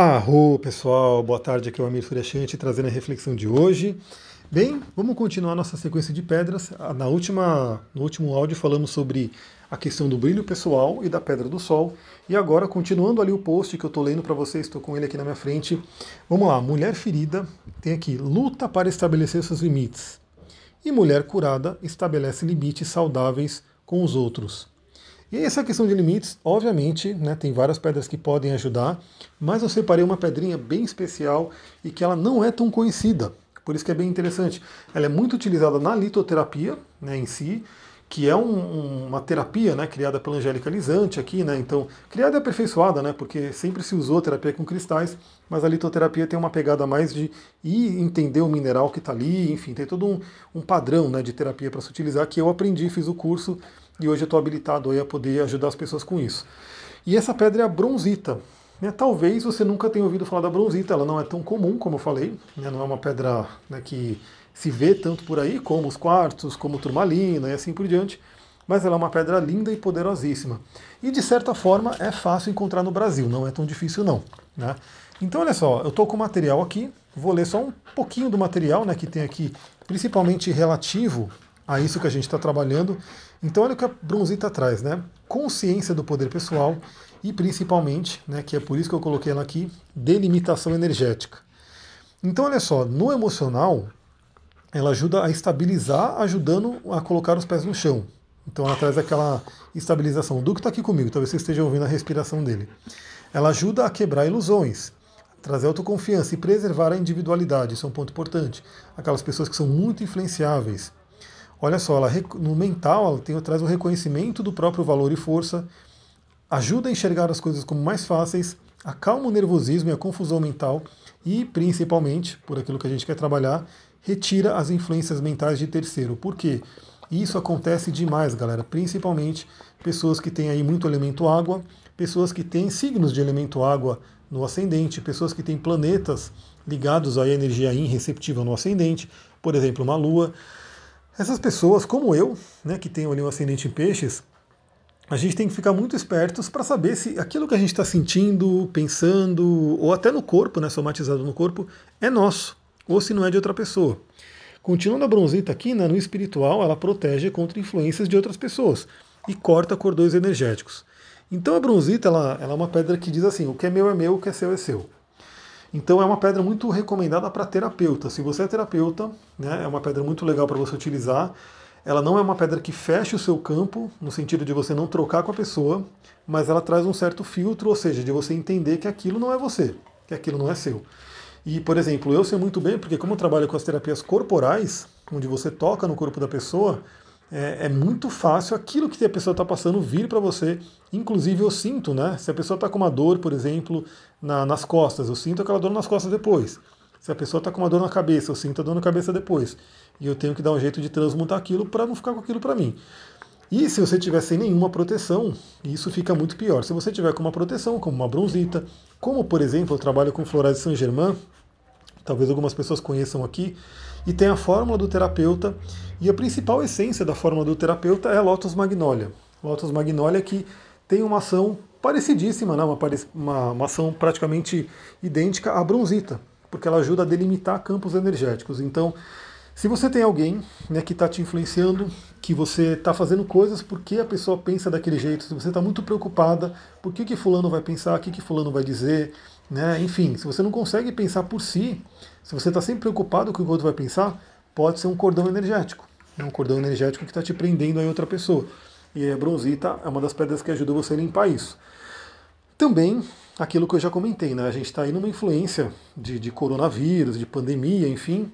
Arro, pessoal, boa tarde, aqui é o Amir Suryashanti trazendo a reflexão de hoje. Bem, vamos continuar nossa sequência de pedras. Na última, no último áudio falamos sobre a questão do brilho pessoal e da pedra do sol. E agora, continuando ali o post que eu estou lendo para vocês, estou com ele aqui na minha frente. Vamos lá, mulher ferida tem aqui, luta para estabelecer seus limites. E mulher curada estabelece limites saudáveis com os outros. E essa questão de limites, obviamente, né, tem várias pedras que podem ajudar, mas eu separei uma pedrinha bem especial e que ela não é tão conhecida. Por isso que é bem interessante. Ela é muito utilizada na litoterapia né, em si, que é um, uma terapia né, criada pela Angélica Lisante aqui, né? Então, criada e aperfeiçoada, né? Porque sempre se usou terapia com cristais, mas a litoterapia tem uma pegada mais de ir entender o mineral que está ali, enfim, tem todo um, um padrão né, de terapia para se utilizar que eu aprendi, fiz o curso e hoje eu estou habilitado a poder ajudar as pessoas com isso. E essa pedra é a bronzita. Né? Talvez você nunca tenha ouvido falar da bronzita, ela não é tão comum, como eu falei, né? não é uma pedra né, que se vê tanto por aí, como os quartos, como turmalina e assim por diante, mas ela é uma pedra linda e poderosíssima. E de certa forma é fácil encontrar no Brasil, não é tão difícil não. Né? Então olha só, eu estou com o material aqui, vou ler só um pouquinho do material né, que tem aqui, principalmente relativo a isso que a gente está trabalhando. Então olha o que a bronzita traz, né? Consciência do poder pessoal e principalmente, né, que é por isso que eu coloquei ela aqui, delimitação energética. Então olha só, no emocional, ela ajuda a estabilizar, ajudando a colocar os pés no chão. Então ela traz aquela estabilização. O Duque está aqui comigo, talvez você esteja ouvindo a respiração dele. Ela ajuda a quebrar ilusões, trazer autoconfiança e preservar a individualidade, isso é um ponto importante. Aquelas pessoas que são muito influenciáveis, Olha só, ela, no mental ela tem, traz o reconhecimento do próprio valor e força, ajuda a enxergar as coisas como mais fáceis, acalma o nervosismo e a confusão mental e, principalmente, por aquilo que a gente quer trabalhar, retira as influências mentais de terceiro. Por quê? Isso acontece demais, galera, principalmente pessoas que têm aí muito elemento água, pessoas que têm signos de elemento água no ascendente, pessoas que têm planetas ligados à energia yin receptiva no ascendente, por exemplo, uma lua. Essas pessoas, como eu, né, que tenho ali um ascendente em peixes, a gente tem que ficar muito espertos para saber se aquilo que a gente está sentindo, pensando, ou até no corpo, né, somatizado no corpo, é nosso, ou se não é de outra pessoa. Continuando a bronzita aqui, né, no espiritual, ela protege contra influências de outras pessoas e corta cordões energéticos. Então a bronzita ela, ela é uma pedra que diz assim: o que é meu é meu, o que é seu é seu. Então é uma pedra muito recomendada para terapeuta. Se você é terapeuta, né, é uma pedra muito legal para você utilizar. Ela não é uma pedra que fecha o seu campo, no sentido de você não trocar com a pessoa, mas ela traz um certo filtro, ou seja, de você entender que aquilo não é você, que aquilo não é seu. E, por exemplo, eu sei muito bem, porque como eu trabalho com as terapias corporais, onde você toca no corpo da pessoa, é, é muito fácil aquilo que a pessoa está passando vir para você. Inclusive eu sinto, né? Se a pessoa está com uma dor, por exemplo, na, nas costas, eu sinto aquela dor nas costas depois. Se a pessoa está com uma dor na cabeça, eu sinto a dor na cabeça depois. E eu tenho que dar um jeito de transmutar aquilo para não ficar com aquilo para mim. E se você tiver sem nenhuma proteção, isso fica muito pior. Se você tiver com uma proteção, como uma bronzita, como por exemplo, eu trabalho com florais de Saint-Germain, talvez algumas pessoas conheçam aqui, e tem a fórmula do terapeuta, e a principal essência da fórmula do terapeuta é a Lotus Magnolia. Lotus Magnolia que tem uma ação parecidíssima, né? uma, uma, uma ação praticamente idêntica à bronzita, porque ela ajuda a delimitar campos energéticos. Então, se você tem alguém né, que está te influenciando, que você está fazendo coisas porque a pessoa pensa daquele jeito, se você está muito preocupada, por que, que fulano vai pensar, o que, que fulano vai dizer, né? enfim, se você não consegue pensar por si, se você está sempre preocupado com o que o outro vai pensar, pode ser um cordão energético. É um cordão energético que está te prendendo a outra pessoa. E a bronzita é uma das pedras que ajuda você a limpar isso. Também, aquilo que eu já comentei, né? a gente está aí numa influência de, de coronavírus, de pandemia, enfim,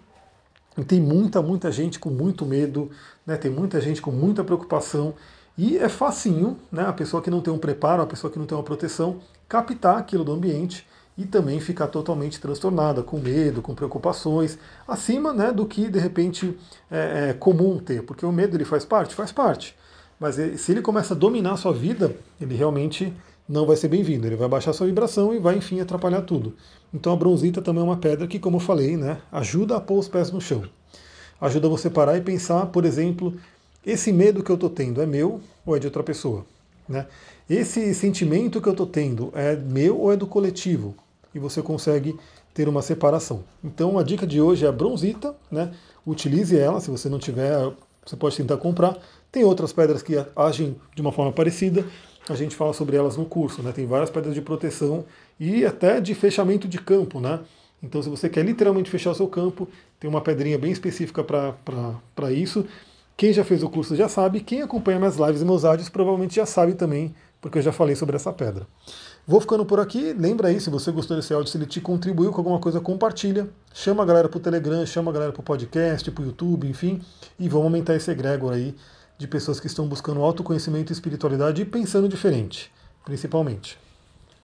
e tem muita, muita gente com muito medo, né? tem muita gente com muita preocupação, e é facinho, né? a pessoa que não tem um preparo, a pessoa que não tem uma proteção, captar aquilo do ambiente e também ficar totalmente transtornada, com medo, com preocupações, acima né, do que de repente é, é comum ter, porque o medo ele faz parte? Faz parte. Mas se ele começa a dominar a sua vida, ele realmente não vai ser bem-vindo, ele vai baixar sua vibração e vai, enfim, atrapalhar tudo. Então a bronzita também é uma pedra que, como eu falei, né, ajuda a pôr os pés no chão. Ajuda você parar e pensar, por exemplo, esse medo que eu estou tendo é meu ou é de outra pessoa? Né? Esse sentimento que eu estou tendo é meu ou é do coletivo? e você consegue ter uma separação. Então a dica de hoje é a bronzita, né? Utilize ela, se você não tiver, você pode tentar comprar. Tem outras pedras que agem de uma forma parecida, a gente fala sobre elas no curso, né? Tem várias pedras de proteção e até de fechamento de campo, né? Então, se você quer literalmente fechar o seu campo, tem uma pedrinha bem específica para isso. Quem já fez o curso já sabe, quem acompanha minhas lives e meus áudios provavelmente já sabe também, porque eu já falei sobre essa pedra. Vou ficando por aqui. Lembra aí, se você gostou desse áudio, se ele te contribuiu com alguma coisa, compartilha. Chama a galera para o Telegram, chama a galera para o podcast, para o YouTube, enfim. E vamos aumentar esse egrégor aí de pessoas que estão buscando autoconhecimento e espiritualidade e pensando diferente, principalmente.